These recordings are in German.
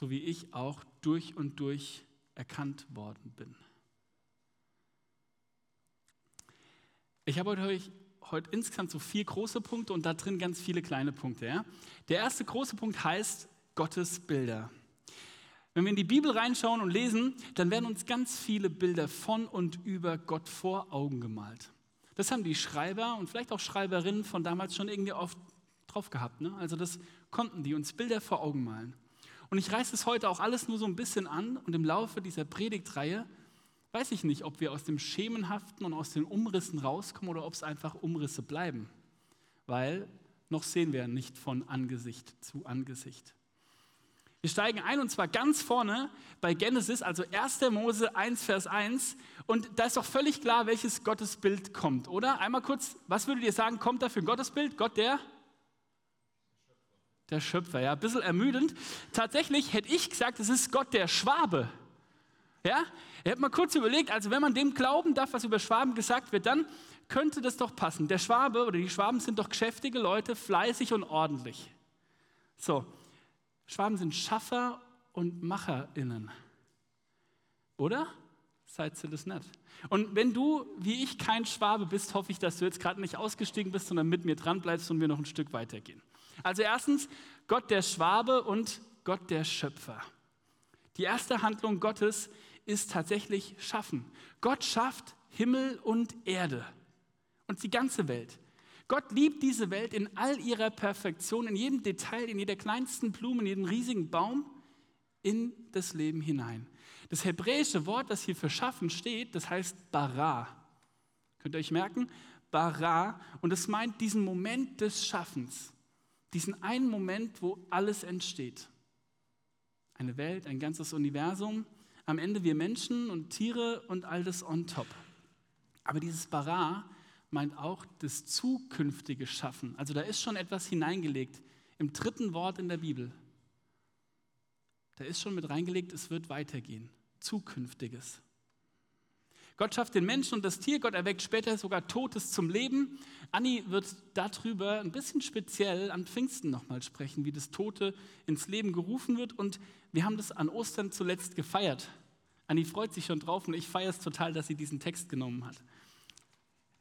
so wie ich auch durch und durch erkannt worden bin. Ich habe euch heute insgesamt so vier große Punkte und da drin ganz viele kleine Punkte. Ja? Der erste große Punkt heißt Gottes Bilder. Wenn wir in die Bibel reinschauen und lesen, dann werden uns ganz viele Bilder von und über Gott vor Augen gemalt. Das haben die Schreiber und vielleicht auch Schreiberinnen von damals schon irgendwie oft drauf gehabt. Ne? Also das konnten die uns Bilder vor Augen malen. Und ich reiße es heute auch alles nur so ein bisschen an und im Laufe dieser Predigtreihe weiß ich nicht, ob wir aus dem Schemenhaften und aus den Umrissen rauskommen oder ob es einfach Umrisse bleiben. Weil noch sehen wir nicht von Angesicht zu Angesicht. Wir steigen ein und zwar ganz vorne bei Genesis, also 1. Mose 1, Vers 1. Und da ist doch völlig klar, welches Gottesbild kommt, oder? Einmal kurz, was würdet ihr sagen, kommt da für ein Gottesbild? Gott der? Der Schöpfer, ja, ein bisschen ermüdend. Tatsächlich hätte ich gesagt, es ist Gott der Schwabe. Ja? Er hat mal kurz überlegt, also wenn man dem glauben darf, was über Schwaben gesagt wird, dann könnte das doch passen. Der Schwabe oder die Schwaben sind doch geschäftige Leute, fleißig und ordentlich. So, Schwaben sind Schaffer und MacherInnen. Oder? Seid ihr das nicht? Und wenn du, wie ich, kein Schwabe bist, hoffe ich, dass du jetzt gerade nicht ausgestiegen bist, sondern mit mir dran bleibst und wir noch ein Stück weitergehen. Also erstens, Gott der Schwabe und Gott der Schöpfer. Die erste Handlung Gottes ist tatsächlich schaffen. Gott schafft Himmel und Erde und die ganze Welt. Gott liebt diese Welt in all ihrer Perfektion, in jedem Detail, in jeder kleinsten Blume, in jedem riesigen Baum, in das Leben hinein. Das hebräische Wort, das hier für schaffen steht, das heißt bara. Könnt ihr euch merken? Bara. Und es meint diesen Moment des Schaffens. Diesen einen Moment, wo alles entsteht eine Welt, ein ganzes Universum, am Ende wir Menschen und Tiere und all das on top. Aber dieses Bara meint auch das zukünftige Schaffen. Also da ist schon etwas hineingelegt im dritten Wort in der Bibel. Da ist schon mit reingelegt, es wird weitergehen. Zukünftiges. Gott schafft den Menschen und das Tier, Gott erweckt später sogar Totes zum Leben. Anni wird darüber ein bisschen speziell an Pfingsten nochmal sprechen, wie das Tote ins Leben gerufen wird. Und wir haben das an Ostern zuletzt gefeiert. Anni freut sich schon drauf und ich feiere es total, dass sie diesen Text genommen hat.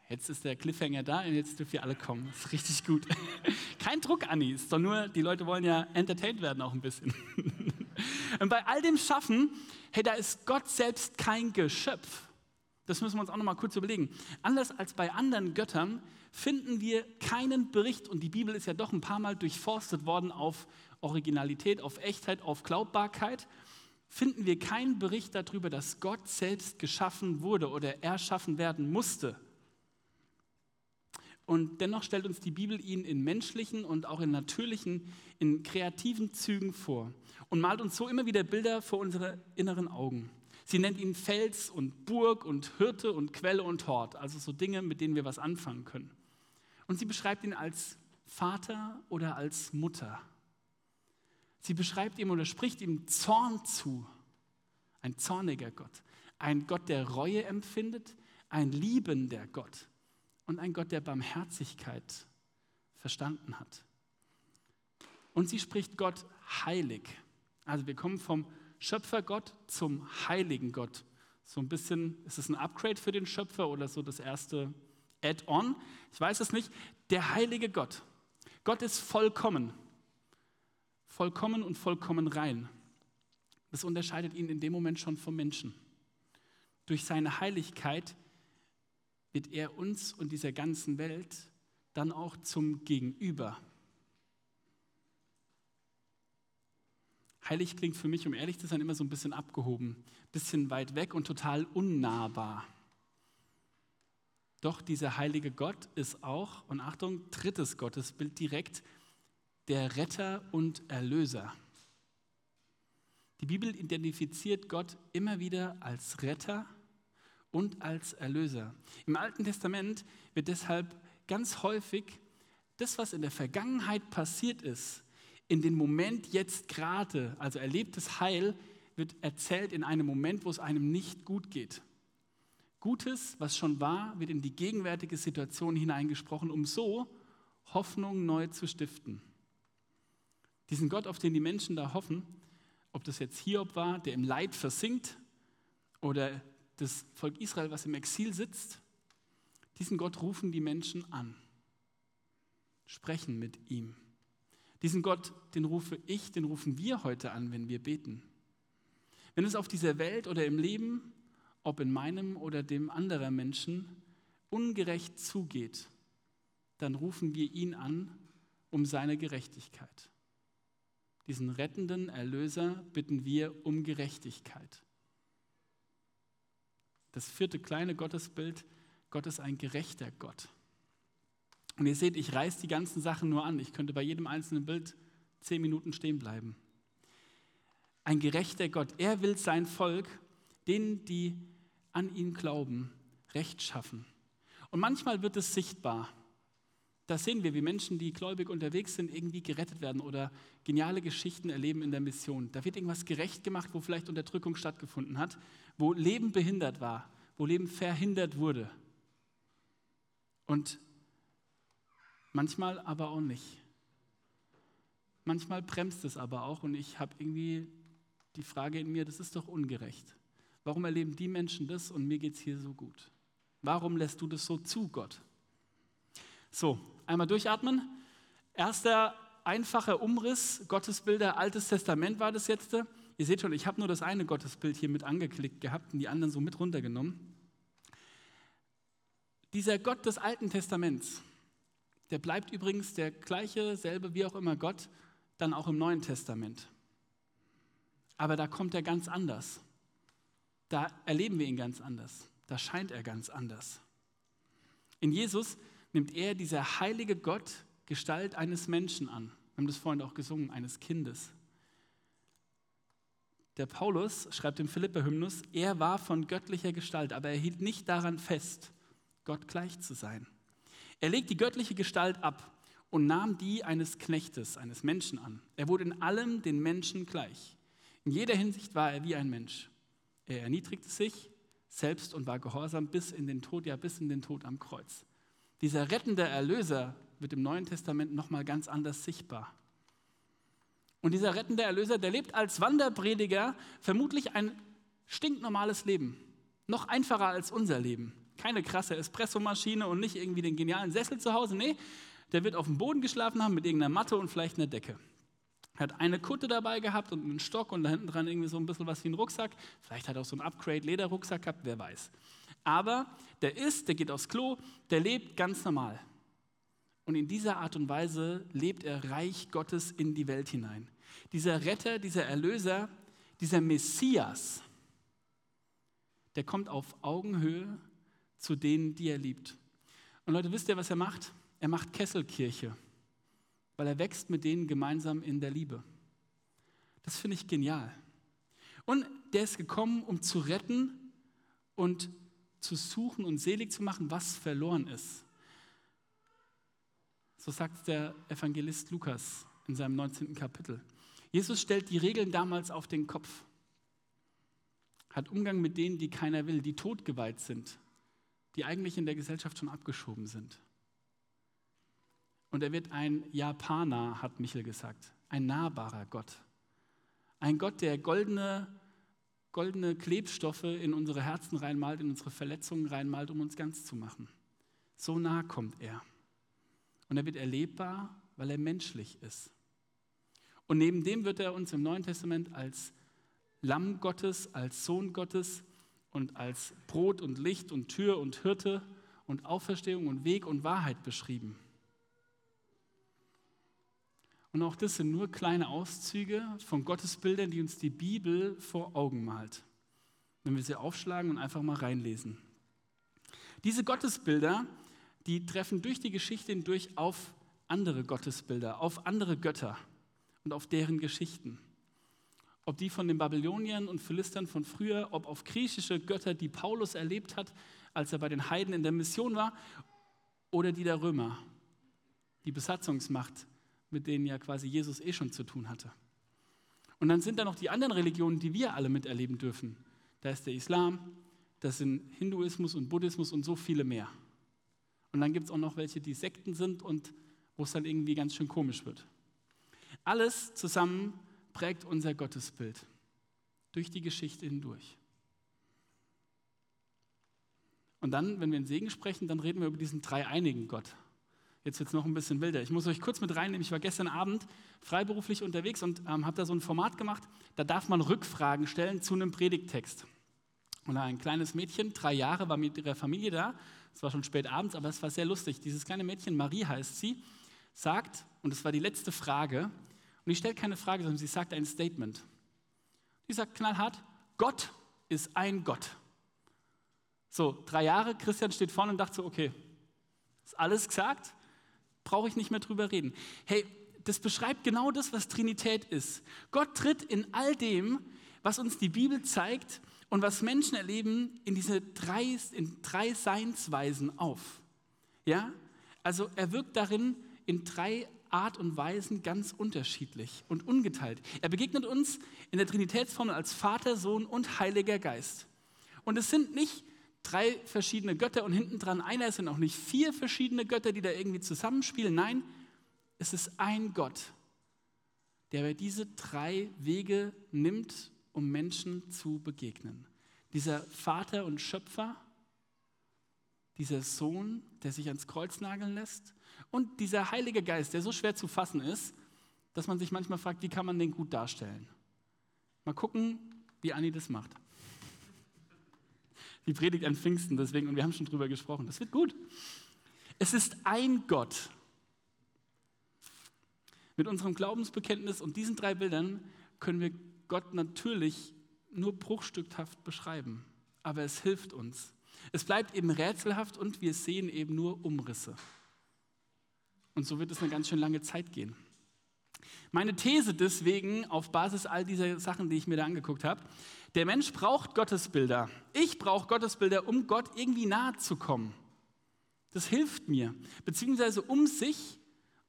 Jetzt ist der Cliffhanger da und jetzt dürft ihr alle kommen. Das ist richtig gut. Kein Druck, Anni, ist doch nur, die Leute wollen ja entertained werden auch ein bisschen. Und bei all dem Schaffen, hey, da ist Gott selbst kein Geschöpf. Das müssen wir uns auch noch mal kurz überlegen. Anders als bei anderen Göttern finden wir keinen Bericht, und die Bibel ist ja doch ein paar Mal durchforstet worden auf Originalität, auf Echtheit, auf Glaubbarkeit, finden wir keinen Bericht darüber, dass Gott selbst geschaffen wurde oder erschaffen werden musste. Und dennoch stellt uns die Bibel ihn in menschlichen und auch in natürlichen, in kreativen Zügen vor und malt uns so immer wieder Bilder vor unsere inneren Augen. Sie nennt ihn Fels und Burg und Hirte und Quelle und Hort, also so Dinge, mit denen wir was anfangen können. Und sie beschreibt ihn als Vater oder als Mutter. Sie beschreibt ihm oder spricht ihm Zorn zu. Ein zorniger Gott. Ein Gott, der Reue empfindet. Ein liebender Gott. Und ein Gott, der Barmherzigkeit verstanden hat. Und sie spricht Gott heilig. Also wir kommen vom Schöpfergott zum heiligen Gott. So ein bisschen, ist es ein Upgrade für den Schöpfer oder so das erste Add-on? Ich weiß es nicht. Der heilige Gott. Gott ist vollkommen. Vollkommen und vollkommen rein. Das unterscheidet ihn in dem Moment schon vom Menschen. Durch seine Heiligkeit wird er uns und dieser ganzen Welt dann auch zum Gegenüber. Heilig klingt für mich, um ehrlich zu sein, immer so ein bisschen abgehoben, bisschen weit weg und total unnahbar. Doch dieser heilige Gott ist auch, und Achtung, drittes Gottesbild direkt, der Retter und Erlöser. Die Bibel identifiziert Gott immer wieder als Retter und als Erlöser. Im Alten Testament wird deshalb ganz häufig das, was in der Vergangenheit passiert ist, in den Moment jetzt gerade, also erlebtes Heil, wird erzählt in einem Moment, wo es einem nicht gut geht. Gutes, was schon war, wird in die gegenwärtige Situation hineingesprochen, um so Hoffnung neu zu stiften. Diesen Gott, auf den die Menschen da hoffen, ob das jetzt Hiob war, der im Leid versinkt, oder das Volk Israel, was im Exil sitzt, diesen Gott rufen die Menschen an, sprechen mit ihm. Diesen Gott, den rufe ich, den rufen wir heute an, wenn wir beten. Wenn es auf dieser Welt oder im Leben, ob in meinem oder dem anderer Menschen, ungerecht zugeht, dann rufen wir ihn an um seine Gerechtigkeit. Diesen rettenden Erlöser bitten wir um Gerechtigkeit. Das vierte kleine Gottesbild, Gott ist ein gerechter Gott. Und ihr seht, ich reiße die ganzen Sachen nur an. Ich könnte bei jedem einzelnen Bild zehn Minuten stehen bleiben. Ein gerechter Gott. Er will sein Volk, denen, die an ihn glauben, Recht schaffen. Und manchmal wird es sichtbar. Da sehen wir, wie Menschen, die gläubig unterwegs sind, irgendwie gerettet werden oder geniale Geschichten erleben in der Mission. Da wird irgendwas gerecht gemacht, wo vielleicht Unterdrückung stattgefunden hat, wo Leben behindert war, wo Leben verhindert wurde. Und manchmal aber auch nicht. Manchmal bremst es aber auch und ich habe irgendwie die Frage in mir, das ist doch ungerecht. Warum erleben die Menschen das und mir geht es hier so gut? Warum lässt du das so zu, Gott? So, einmal durchatmen. Erster einfacher Umriss, Gottesbilder, Altes Testament war das jetzt. Ihr seht schon, ich habe nur das eine Gottesbild hier mit angeklickt gehabt und die anderen so mit runtergenommen. Dieser Gott des Alten Testaments, der bleibt übrigens der gleiche, selbe wie auch immer Gott, dann auch im Neuen Testament. Aber da kommt er ganz anders. Da erleben wir ihn ganz anders. Da scheint er ganz anders. In Jesus nimmt er, dieser heilige Gott, Gestalt eines Menschen an. Wir haben das vorhin auch gesungen, eines Kindes. Der Paulus schreibt im Philipper-Hymnus, er war von göttlicher Gestalt, aber er hielt nicht daran fest, Gott gleich zu sein. Er legt die göttliche Gestalt ab und nahm die eines Knechtes, eines Menschen an. Er wurde in allem den Menschen gleich. In jeder Hinsicht war er wie ein Mensch. Er erniedrigte sich selbst und war gehorsam bis in den Tod, ja bis in den Tod am Kreuz. Dieser rettende Erlöser wird im Neuen Testament nochmal ganz anders sichtbar. Und dieser rettende Erlöser, der lebt als Wanderprediger vermutlich ein stinknormales Leben. Noch einfacher als unser Leben. Keine krasse Espressomaschine und nicht irgendwie den genialen Sessel zu Hause. Nee, der wird auf dem Boden geschlafen haben mit irgendeiner Matte und vielleicht einer Decke. Er hat eine Kutte dabei gehabt und einen Stock und da hinten dran irgendwie so ein bisschen was wie ein Rucksack. Vielleicht hat er auch so einen Upgrade-Lederrucksack gehabt, wer weiß. Aber der isst, der geht aufs Klo, der lebt ganz normal. Und in dieser Art und Weise lebt er Reich Gottes in die Welt hinein. Dieser Retter, dieser Erlöser, dieser Messias, der kommt auf Augenhöhe zu denen, die er liebt. Und Leute, wisst ihr, was er macht? Er macht Kesselkirche, weil er wächst mit denen gemeinsam in der Liebe. Das finde ich genial. Und der ist gekommen, um zu retten und zu suchen und selig zu machen, was verloren ist. So sagt der Evangelist Lukas in seinem 19. Kapitel. Jesus stellt die Regeln damals auf den Kopf, hat Umgang mit denen, die keiner will, die totgeweiht sind, die eigentlich in der Gesellschaft schon abgeschoben sind. Und er wird ein Japaner, hat Michel gesagt, ein nahbarer Gott. Ein Gott, der goldene goldene Klebstoffe in unsere Herzen reinmalt, in unsere Verletzungen reinmalt, um uns ganz zu machen. So nah kommt er. Und er wird erlebbar, weil er menschlich ist. Und neben dem wird er uns im Neuen Testament als Lamm Gottes, als Sohn Gottes und als Brot und Licht und Tür und Hirte und Auferstehung und Weg und Wahrheit beschrieben. Und auch das sind nur kleine Auszüge von Gottesbildern, die uns die Bibel vor Augen malt. Wenn wir sie aufschlagen und einfach mal reinlesen. Diese Gottesbilder, die treffen durch die Geschichte hindurch auf andere Gottesbilder, auf andere Götter und auf deren Geschichten. Ob die von den Babyloniern und Philistern von früher, ob auf griechische Götter, die Paulus erlebt hat, als er bei den Heiden in der Mission war, oder die der Römer, die Besatzungsmacht mit denen ja quasi Jesus eh schon zu tun hatte. Und dann sind da noch die anderen Religionen, die wir alle miterleben dürfen. Da ist der Islam, das sind Hinduismus und Buddhismus und so viele mehr. Und dann gibt es auch noch welche, die Sekten sind und wo es dann irgendwie ganz schön komisch wird. Alles zusammen prägt unser Gottesbild durch die Geschichte hindurch. Und dann, wenn wir in Segen sprechen, dann reden wir über diesen dreieinigen Gott. Jetzt wird es noch ein bisschen wilder. Ich muss euch kurz mit reinnehmen. Ich war gestern Abend freiberuflich unterwegs und ähm, habe da so ein Format gemacht. Da darf man Rückfragen stellen zu einem Predigttext. Und ein kleines Mädchen, drei Jahre, war mit ihrer Familie da. Es war schon spät abends, aber es war sehr lustig. Dieses kleine Mädchen, Marie heißt sie, sagt, und es war die letzte Frage, und ich stelle keine Frage, sondern sie sagt ein Statement. Die sagt knallhart, Gott ist ein Gott. So, drei Jahre, Christian steht vorne und dachte so, okay, ist alles gesagt, brauche ich nicht mehr drüber reden. Hey, das beschreibt genau das, was Trinität ist. Gott tritt in all dem, was uns die Bibel zeigt und was Menschen erleben, in diese drei, in drei Seinsweisen auf. Ja? Also er wirkt darin in drei Art und Weisen ganz unterschiedlich und ungeteilt. Er begegnet uns in der Trinitätsformel als Vater, Sohn und Heiliger Geist. Und es sind nicht drei verschiedene Götter und hinten dran einer, es sind auch nicht vier verschiedene Götter, die da irgendwie zusammenspielen. Nein, es ist ein Gott, der diese drei Wege nimmt, um Menschen zu begegnen. Dieser Vater und Schöpfer, dieser Sohn, der sich ans Kreuz nageln lässt und dieser Heilige Geist, der so schwer zu fassen ist, dass man sich manchmal fragt, wie kann man den gut darstellen. Mal gucken, wie Anni das macht die Predigt an Pfingsten, deswegen, und wir haben schon drüber gesprochen. Das wird gut. Es ist ein Gott. Mit unserem Glaubensbekenntnis und diesen drei Bildern können wir Gott natürlich nur bruchstückhaft beschreiben, aber es hilft uns. Es bleibt eben rätselhaft und wir sehen eben nur Umrisse. Und so wird es eine ganz schön lange Zeit gehen. Meine These deswegen, auf Basis all dieser Sachen, die ich mir da angeguckt habe, der Mensch braucht Gottesbilder. Ich brauche Gottesbilder, um Gott irgendwie nahe zu kommen. Das hilft mir, beziehungsweise um sich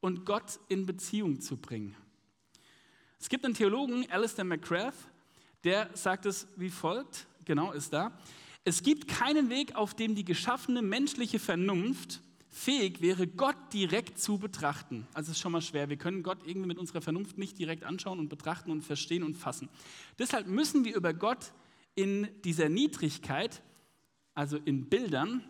und Gott in Beziehung zu bringen. Es gibt einen Theologen, Alistair McGrath, der sagt es wie folgt, genau ist da, es gibt keinen Weg, auf dem die geschaffene menschliche Vernunft fähig wäre, Gott direkt zu betrachten. Also es ist schon mal schwer. Wir können Gott irgendwie mit unserer Vernunft nicht direkt anschauen und betrachten und verstehen und fassen. Deshalb müssen wir über Gott in dieser Niedrigkeit, also in Bildern,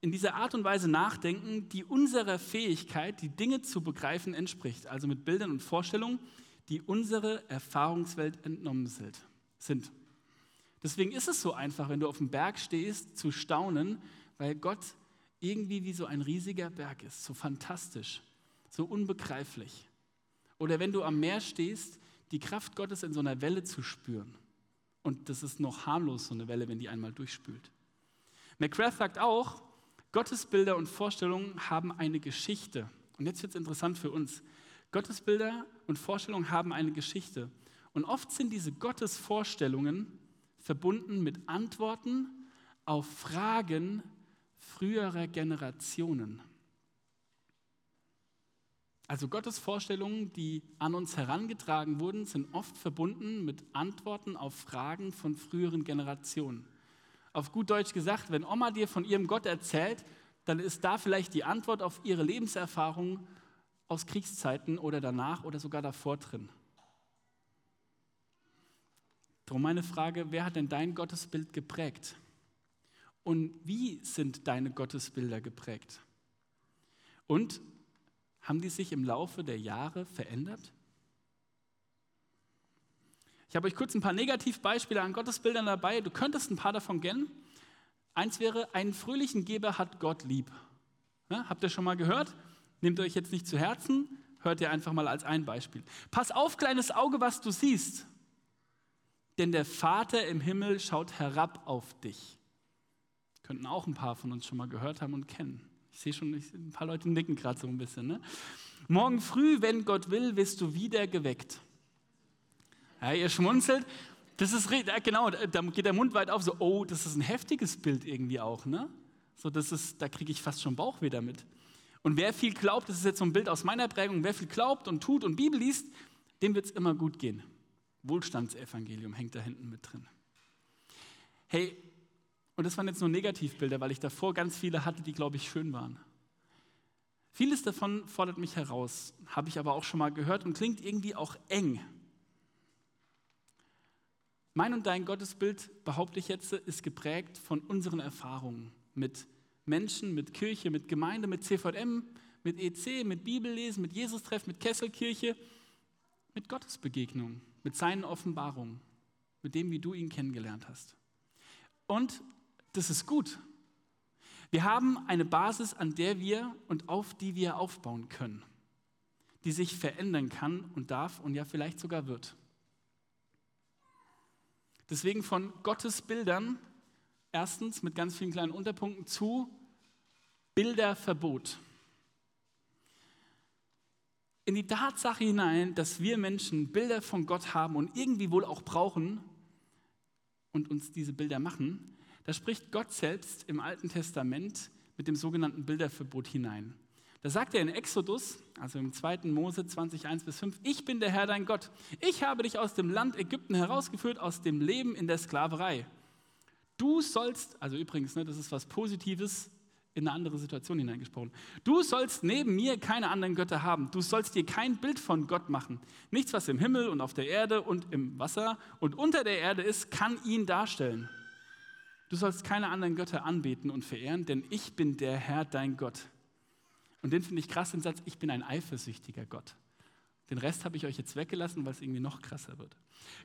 in dieser Art und Weise nachdenken, die unserer Fähigkeit, die Dinge zu begreifen, entspricht. Also mit Bildern und Vorstellungen, die unsere Erfahrungswelt entnommen sind. Deswegen ist es so einfach, wenn du auf dem Berg stehst, zu staunen, weil Gott irgendwie wie so ein riesiger Berg ist, so fantastisch, so unbegreiflich. Oder wenn du am Meer stehst, die Kraft Gottes in so einer Welle zu spüren. Und das ist noch harmlos, so eine Welle, wenn die einmal durchspült. McGrath sagt auch, Gottesbilder und Vorstellungen haben eine Geschichte. Und jetzt wird es interessant für uns. Gottesbilder und Vorstellungen haben eine Geschichte. Und oft sind diese Gottesvorstellungen verbunden mit Antworten auf Fragen, früherer Generationen. Also Gottes Vorstellungen, die an uns herangetragen wurden, sind oft verbunden mit Antworten auf Fragen von früheren Generationen. Auf gut Deutsch gesagt, wenn Oma dir von ihrem Gott erzählt, dann ist da vielleicht die Antwort auf ihre Lebenserfahrung aus Kriegszeiten oder danach oder sogar davor drin. Darum meine Frage, wer hat denn dein Gottesbild geprägt? Und wie sind deine Gottesbilder geprägt? Und haben die sich im Laufe der Jahre verändert? Ich habe euch kurz ein paar Negativbeispiele an Gottesbildern dabei. Du könntest ein paar davon kennen. Eins wäre, einen fröhlichen Geber hat Gott lieb. Ja, habt ihr schon mal gehört? Nehmt euch jetzt nicht zu Herzen, hört ihr einfach mal als ein Beispiel. Pass auf, kleines Auge, was du siehst, denn der Vater im Himmel schaut herab auf dich. Könnten auch ein paar von uns schon mal gehört haben und kennen. Ich sehe schon, ein paar Leute nicken gerade so ein bisschen. Ne? Morgen früh, wenn Gott will, wirst du wieder geweckt. Ja, ihr schmunzelt. Das ist genau, da geht der Mund weit auf, so, oh, das ist ein heftiges Bild irgendwie auch, ne? So, das ist, da kriege ich fast schon Bauchweh damit. Und wer viel glaubt, das ist jetzt so ein Bild aus meiner Prägung, wer viel glaubt und tut und Bibel liest, dem wird es immer gut gehen. Wohlstandsevangelium hängt da hinten mit drin. Hey, und das waren jetzt nur Negativbilder, weil ich davor ganz viele hatte, die, glaube ich, schön waren. Vieles davon fordert mich heraus, habe ich aber auch schon mal gehört und klingt irgendwie auch eng. Mein und dein Gottesbild, behaupte ich jetzt, ist geprägt von unseren Erfahrungen mit Menschen, mit Kirche, mit Gemeinde, mit CVM, mit EC, mit Bibellesen, mit Jesus-Treff, mit Kesselkirche, mit Gottesbegegnungen, mit seinen Offenbarungen, mit dem, wie du ihn kennengelernt hast. Und das ist gut. Wir haben eine Basis, an der wir und auf die wir aufbauen können, die sich verändern kann und darf und ja vielleicht sogar wird. Deswegen von Gottes Bildern, erstens mit ganz vielen kleinen Unterpunkten zu Bilderverbot. In die Tatsache hinein, dass wir Menschen Bilder von Gott haben und irgendwie wohl auch brauchen und uns diese Bilder machen, da spricht Gott selbst im Alten Testament mit dem sogenannten Bilderverbot hinein. Da sagt er in Exodus, also im 2. Mose 20, 1 bis 5, ich bin der Herr dein Gott. Ich habe dich aus dem Land Ägypten herausgeführt, aus dem Leben in der Sklaverei. Du sollst, also übrigens, ne, das ist was Positives, in eine andere Situation hineingesprochen. Du sollst neben mir keine anderen Götter haben. Du sollst dir kein Bild von Gott machen. Nichts, was im Himmel und auf der Erde und im Wasser und unter der Erde ist, kann ihn darstellen. Du sollst keine anderen Götter anbeten und verehren, denn ich bin der Herr, dein Gott. Und den finde ich krass, den Satz, ich bin ein eifersüchtiger Gott. Den Rest habe ich euch jetzt weggelassen, weil es irgendwie noch krasser wird.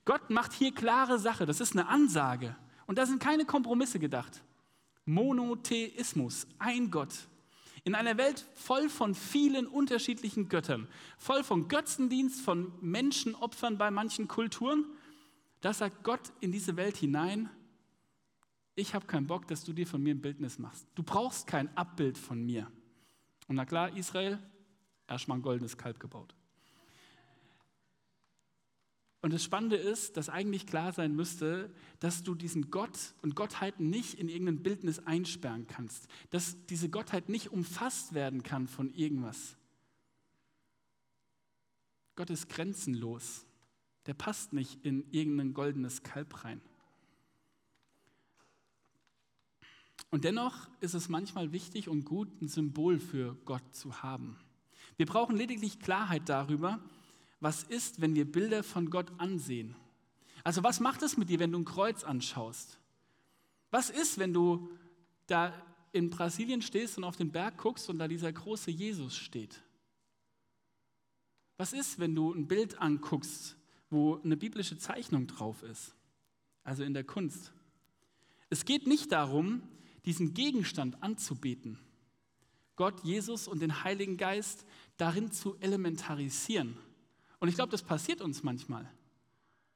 Gott macht hier klare Sache, das ist eine Ansage. Und da sind keine Kompromisse gedacht. Monotheismus, ein Gott. In einer Welt voll von vielen unterschiedlichen Göttern, voll von Götzendienst, von Menschenopfern bei manchen Kulturen, da sagt Gott in diese Welt hinein, ich habe keinen Bock, dass du dir von mir ein Bildnis machst. Du brauchst kein Abbild von mir. Und na klar, Israel, erstmal ein goldenes Kalb gebaut. Und das Spannende ist, dass eigentlich klar sein müsste, dass du diesen Gott und Gottheiten nicht in irgendein Bildnis einsperren kannst, dass diese Gottheit nicht umfasst werden kann von irgendwas. Gott ist grenzenlos. Der passt nicht in irgendein goldenes Kalb rein. Und dennoch ist es manchmal wichtig und gut, ein Symbol für Gott zu haben. Wir brauchen lediglich Klarheit darüber, was ist, wenn wir Bilder von Gott ansehen. Also was macht es mit dir, wenn du ein Kreuz anschaust? Was ist, wenn du da in Brasilien stehst und auf den Berg guckst und da dieser große Jesus steht? Was ist, wenn du ein Bild anguckst, wo eine biblische Zeichnung drauf ist? Also in der Kunst. Es geht nicht darum, diesen Gegenstand anzubeten, Gott, Jesus und den Heiligen Geist darin zu elementarisieren. Und ich glaube, das passiert uns manchmal.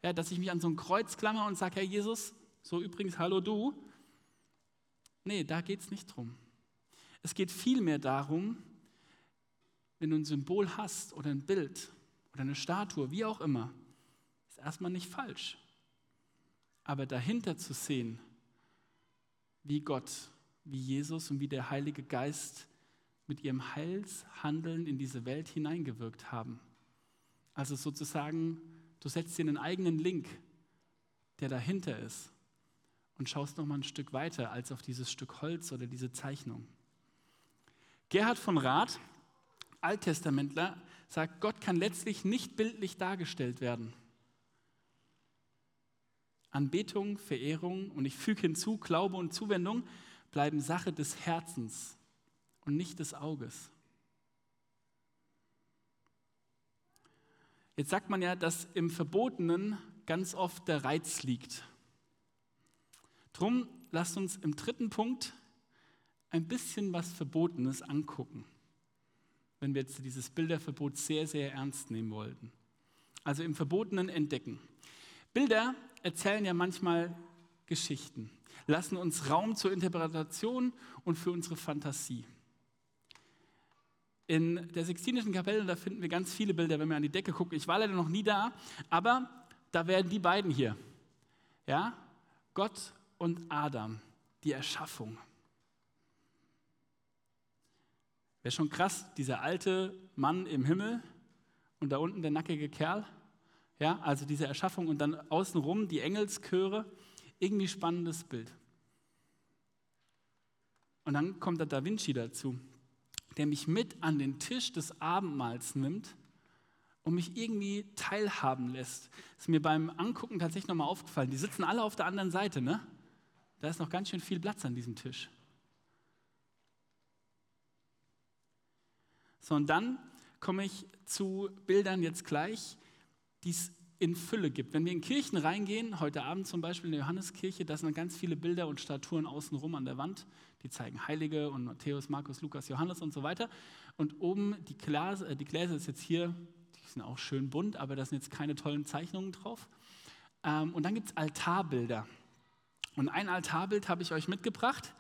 Ja, dass ich mich an so ein Kreuz klammer und sage, Herr Jesus, so übrigens, hallo du. Nee, da geht es nicht drum. Es geht vielmehr darum, wenn du ein Symbol hast oder ein Bild oder eine Statue, wie auch immer, ist erstmal nicht falsch. Aber dahinter zu sehen, wie Gott, wie Jesus und wie der Heilige Geist mit ihrem Heilshandeln in diese Welt hineingewirkt haben. Also sozusagen, du setzt dir einen eigenen Link, der dahinter ist und schaust noch mal ein Stück weiter als auf dieses Stück Holz oder diese Zeichnung. Gerhard von Rath, Alttestamentler, sagt, Gott kann letztlich nicht bildlich dargestellt werden. Anbetung, Verehrung und ich füge hinzu, Glaube und Zuwendung bleiben Sache des Herzens und nicht des Auges. Jetzt sagt man ja, dass im Verbotenen ganz oft der Reiz liegt. Drum lasst uns im dritten Punkt ein bisschen was Verbotenes angucken, wenn wir jetzt dieses Bilderverbot sehr, sehr ernst nehmen wollten. Also im Verbotenen entdecken. Bilder erzählen ja manchmal Geschichten, lassen uns Raum zur Interpretation und für unsere Fantasie. In der Sixtinischen Kapelle, da finden wir ganz viele Bilder, wenn wir an die Decke gucken. Ich war leider noch nie da, aber da werden die beiden hier. Ja? Gott und Adam, die Erschaffung. Wäre schon krass, dieser alte Mann im Himmel und da unten der nackige Kerl. Ja, also diese Erschaffung und dann außenrum die Engelschöre. Irgendwie spannendes Bild. Und dann kommt der Da Vinci dazu, der mich mit an den Tisch des Abendmahls nimmt und mich irgendwie teilhaben lässt. Das ist mir beim Angucken tatsächlich nochmal aufgefallen. Die sitzen alle auf der anderen Seite, ne? Da ist noch ganz schön viel Platz an diesem Tisch. So, und dann komme ich zu Bildern jetzt gleich, die es in Fülle gibt. Wenn wir in Kirchen reingehen, heute Abend zum Beispiel in der Johanneskirche, da sind ganz viele Bilder und Statuen außenrum an der Wand, die zeigen Heilige und Matthäus, Markus, Lukas, Johannes und so weiter. Und oben die Gläser, äh, die Gläser ist jetzt hier, die sind auch schön bunt, aber da sind jetzt keine tollen Zeichnungen drauf. Ähm, und dann gibt es Altarbilder. Und ein Altarbild habe ich euch mitgebracht.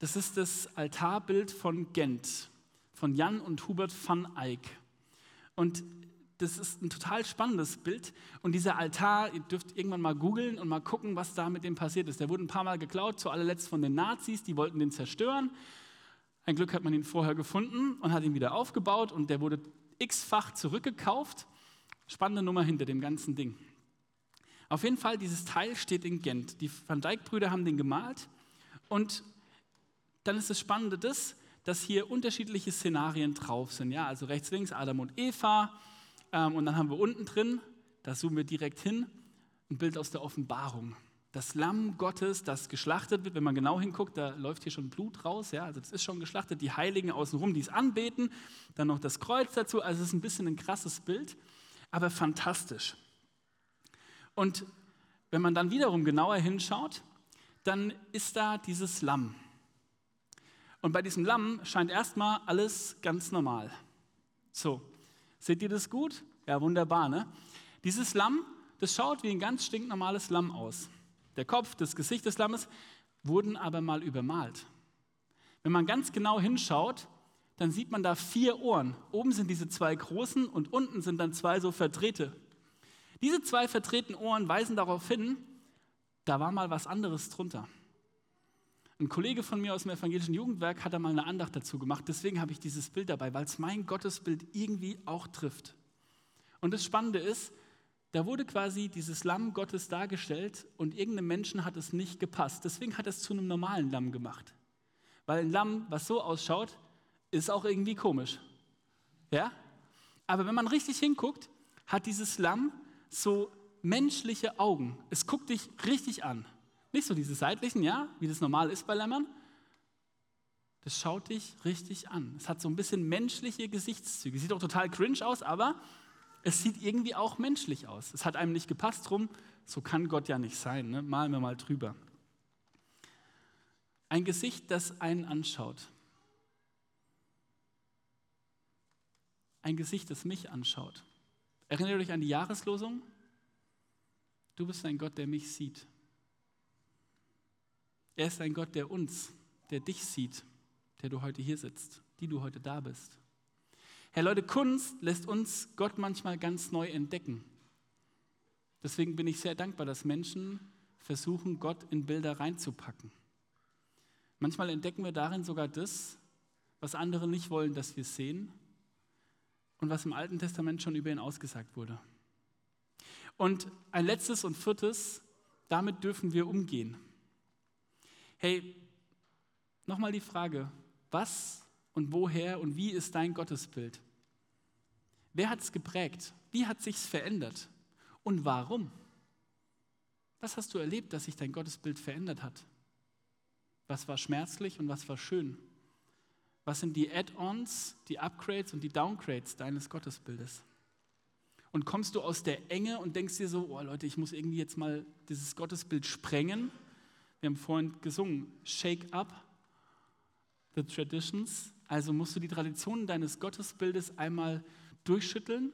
Das ist das Altarbild von Gent, von Jan und Hubert van Eyck. Und das ist ein total spannendes Bild. Und dieser Altar, ihr dürft irgendwann mal googeln und mal gucken, was da mit dem passiert ist. Der wurde ein paar Mal geklaut, zu allerletzt von den Nazis, die wollten den zerstören. Ein Glück hat man ihn vorher gefunden und hat ihn wieder aufgebaut und der wurde x-fach zurückgekauft. Spannende Nummer hinter dem ganzen Ding. Auf jeden Fall, dieses Teil steht in Gent. Die Van Dyck-Brüder haben den gemalt und dann ist das Spannende das, dass hier unterschiedliche Szenarien drauf sind. Ja, also rechts, links Adam und Eva, und dann haben wir unten drin, da zoomen wir direkt hin, ein Bild aus der Offenbarung. Das Lamm Gottes, das geschlachtet wird, wenn man genau hinguckt, da läuft hier schon Blut raus, ja, also das ist schon geschlachtet, die Heiligen außenrum, die es anbeten, dann noch das Kreuz dazu, also es ist ein bisschen ein krasses Bild, aber fantastisch. Und wenn man dann wiederum genauer hinschaut, dann ist da dieses Lamm. Und bei diesem Lamm scheint erstmal alles ganz normal. So, Seht ihr das gut? Ja, wunderbar, ne? Dieses Lamm, das schaut wie ein ganz stinknormales Lamm aus. Der Kopf, das Gesicht des Lammes wurden aber mal übermalt. Wenn man ganz genau hinschaut, dann sieht man da vier Ohren. Oben sind diese zwei großen und unten sind dann zwei so verdrehte. Diese zwei verdrehten Ohren weisen darauf hin, da war mal was anderes drunter. Ein Kollege von mir aus dem evangelischen Jugendwerk hat da mal eine Andacht dazu gemacht. Deswegen habe ich dieses Bild dabei, weil es mein Gottesbild irgendwie auch trifft. Und das Spannende ist, da wurde quasi dieses Lamm Gottes dargestellt und irgendeinem Menschen hat es nicht gepasst. Deswegen hat er es zu einem normalen Lamm gemacht. Weil ein Lamm, was so ausschaut, ist auch irgendwie komisch. Ja? Aber wenn man richtig hinguckt, hat dieses Lamm so menschliche Augen. Es guckt dich richtig an. Nicht so diese seitlichen, ja, wie das normal ist bei Lämmern. Das schaut dich richtig an. Es hat so ein bisschen menschliche Gesichtszüge. Sieht auch total cringe aus, aber es sieht irgendwie auch menschlich aus. Es hat einem nicht gepasst drum, so kann Gott ja nicht sein. Ne? Malen wir mal drüber. Ein Gesicht, das einen anschaut. Ein Gesicht, das mich anschaut. Erinnert euch an die Jahreslosung? Du bist ein Gott, der mich sieht. Er ist ein Gott, der uns, der dich sieht, der du heute hier sitzt, die du heute da bist. Herr Leute, Kunst lässt uns Gott manchmal ganz neu entdecken. Deswegen bin ich sehr dankbar, dass Menschen versuchen, Gott in Bilder reinzupacken. Manchmal entdecken wir darin sogar das, was andere nicht wollen, dass wir sehen und was im Alten Testament schon über ihn ausgesagt wurde. Und ein letztes und viertes, damit dürfen wir umgehen. Hey, nochmal die Frage, was und woher und wie ist dein Gottesbild? Wer hat es geprägt? Wie hat sich's verändert? Und warum? Was hast du erlebt, dass sich dein Gottesbild verändert hat? Was war schmerzlich und was war schön? Was sind die Add-ons, die Upgrades und die Downgrades deines Gottesbildes? Und kommst du aus der Enge und denkst dir so, oh Leute, ich muss irgendwie jetzt mal dieses Gottesbild sprengen wir haben vorhin gesungen, shake up the traditions. Also musst du die Traditionen deines Gottesbildes einmal durchschütteln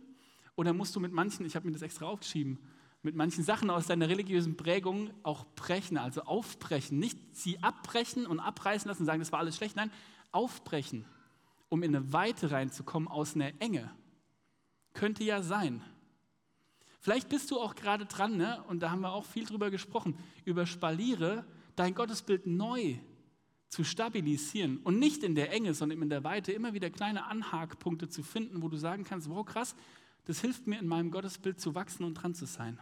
oder musst du mit manchen, ich habe mir das extra aufgeschrieben, mit manchen Sachen aus deiner religiösen Prägung auch brechen, also aufbrechen. Nicht sie abbrechen und abreißen lassen und sagen, das war alles schlecht. Nein, aufbrechen, um in eine Weite reinzukommen aus einer Enge. Könnte ja sein. Vielleicht bist du auch gerade dran, ne? und da haben wir auch viel drüber gesprochen, über Spaliere, dein Gottesbild neu zu stabilisieren und nicht in der Enge, sondern in der Weite immer wieder kleine Anhakpunkte zu finden, wo du sagen kannst, wow krass, das hilft mir in meinem Gottesbild zu wachsen und dran zu sein.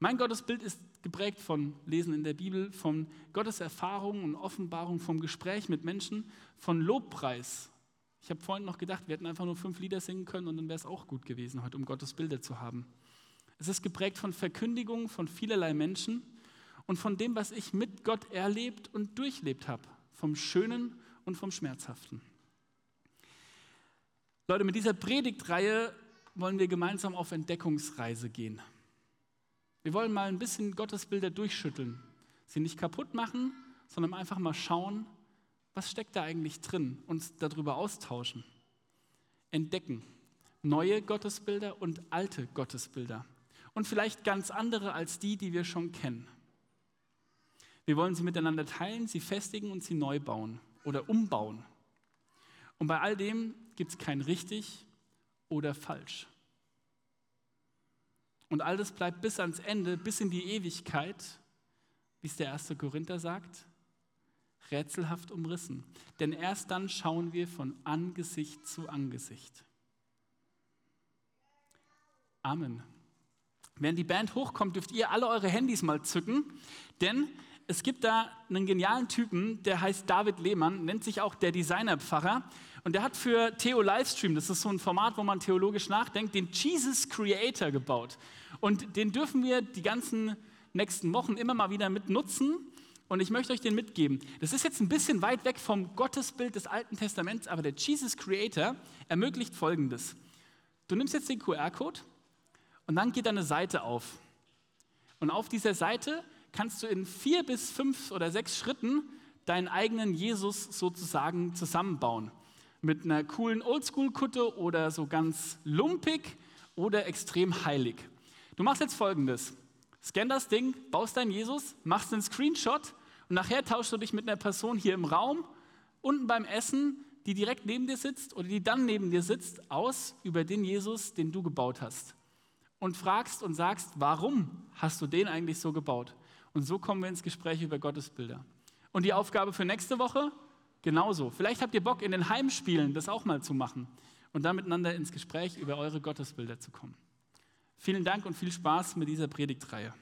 Mein Gottesbild ist geprägt von Lesen in der Bibel, von Gottes Erfahrungen und Offenbarung, vom Gespräch mit Menschen, von Lobpreis. Ich habe vorhin noch gedacht, wir hätten einfach nur fünf Lieder singen können und dann wäre es auch gut gewesen, heute um Gottes Bilder zu haben. Es ist geprägt von Verkündigungen von vielerlei Menschen und von dem, was ich mit Gott erlebt und durchlebt habe, vom Schönen und vom Schmerzhaften. Leute, mit dieser Predigtreihe wollen wir gemeinsam auf Entdeckungsreise gehen. Wir wollen mal ein bisschen Gottesbilder durchschütteln, sie nicht kaputt machen, sondern einfach mal schauen, was steckt da eigentlich drin, uns darüber austauschen, entdecken. Neue Gottesbilder und alte Gottesbilder. Und vielleicht ganz andere als die, die wir schon kennen. Wir wollen sie miteinander teilen, sie festigen und sie neu bauen oder umbauen. Und bei all dem gibt es kein richtig oder falsch. Und all das bleibt bis ans Ende, bis in die Ewigkeit, wie es der erste Korinther sagt, rätselhaft umrissen. Denn erst dann schauen wir von Angesicht zu Angesicht. Amen. Während die Band hochkommt, dürft ihr alle eure Handys mal zücken, denn es gibt da einen genialen Typen, der heißt David Lehmann, nennt sich auch der Designerpfarrer. Und der hat für Theo Livestream, das ist so ein Format, wo man theologisch nachdenkt, den Jesus Creator gebaut. Und den dürfen wir die ganzen nächsten Wochen immer mal wieder mit nutzen. Und ich möchte euch den mitgeben. Das ist jetzt ein bisschen weit weg vom Gottesbild des Alten Testaments, aber der Jesus Creator ermöglicht Folgendes. Du nimmst jetzt den QR-Code und dann geht eine Seite auf. Und auf dieser Seite kannst du in vier bis fünf oder sechs Schritten deinen eigenen Jesus sozusagen zusammenbauen. Mit einer coolen Oldschool-Kutte oder so ganz lumpig oder extrem heilig. Du machst jetzt folgendes: Scan das Ding, baust deinen Jesus, machst einen Screenshot und nachher tauschst du dich mit einer Person hier im Raum, unten beim Essen, die direkt neben dir sitzt oder die dann neben dir sitzt, aus über den Jesus, den du gebaut hast. Und fragst und sagst, warum hast du den eigentlich so gebaut? Und so kommen wir ins Gespräch über Gottesbilder. Und die Aufgabe für nächste Woche? Genauso. Vielleicht habt ihr Bock, in den Heimspielen das auch mal zu machen und dann miteinander ins Gespräch über eure Gottesbilder zu kommen. Vielen Dank und viel Spaß mit dieser Predigtreihe.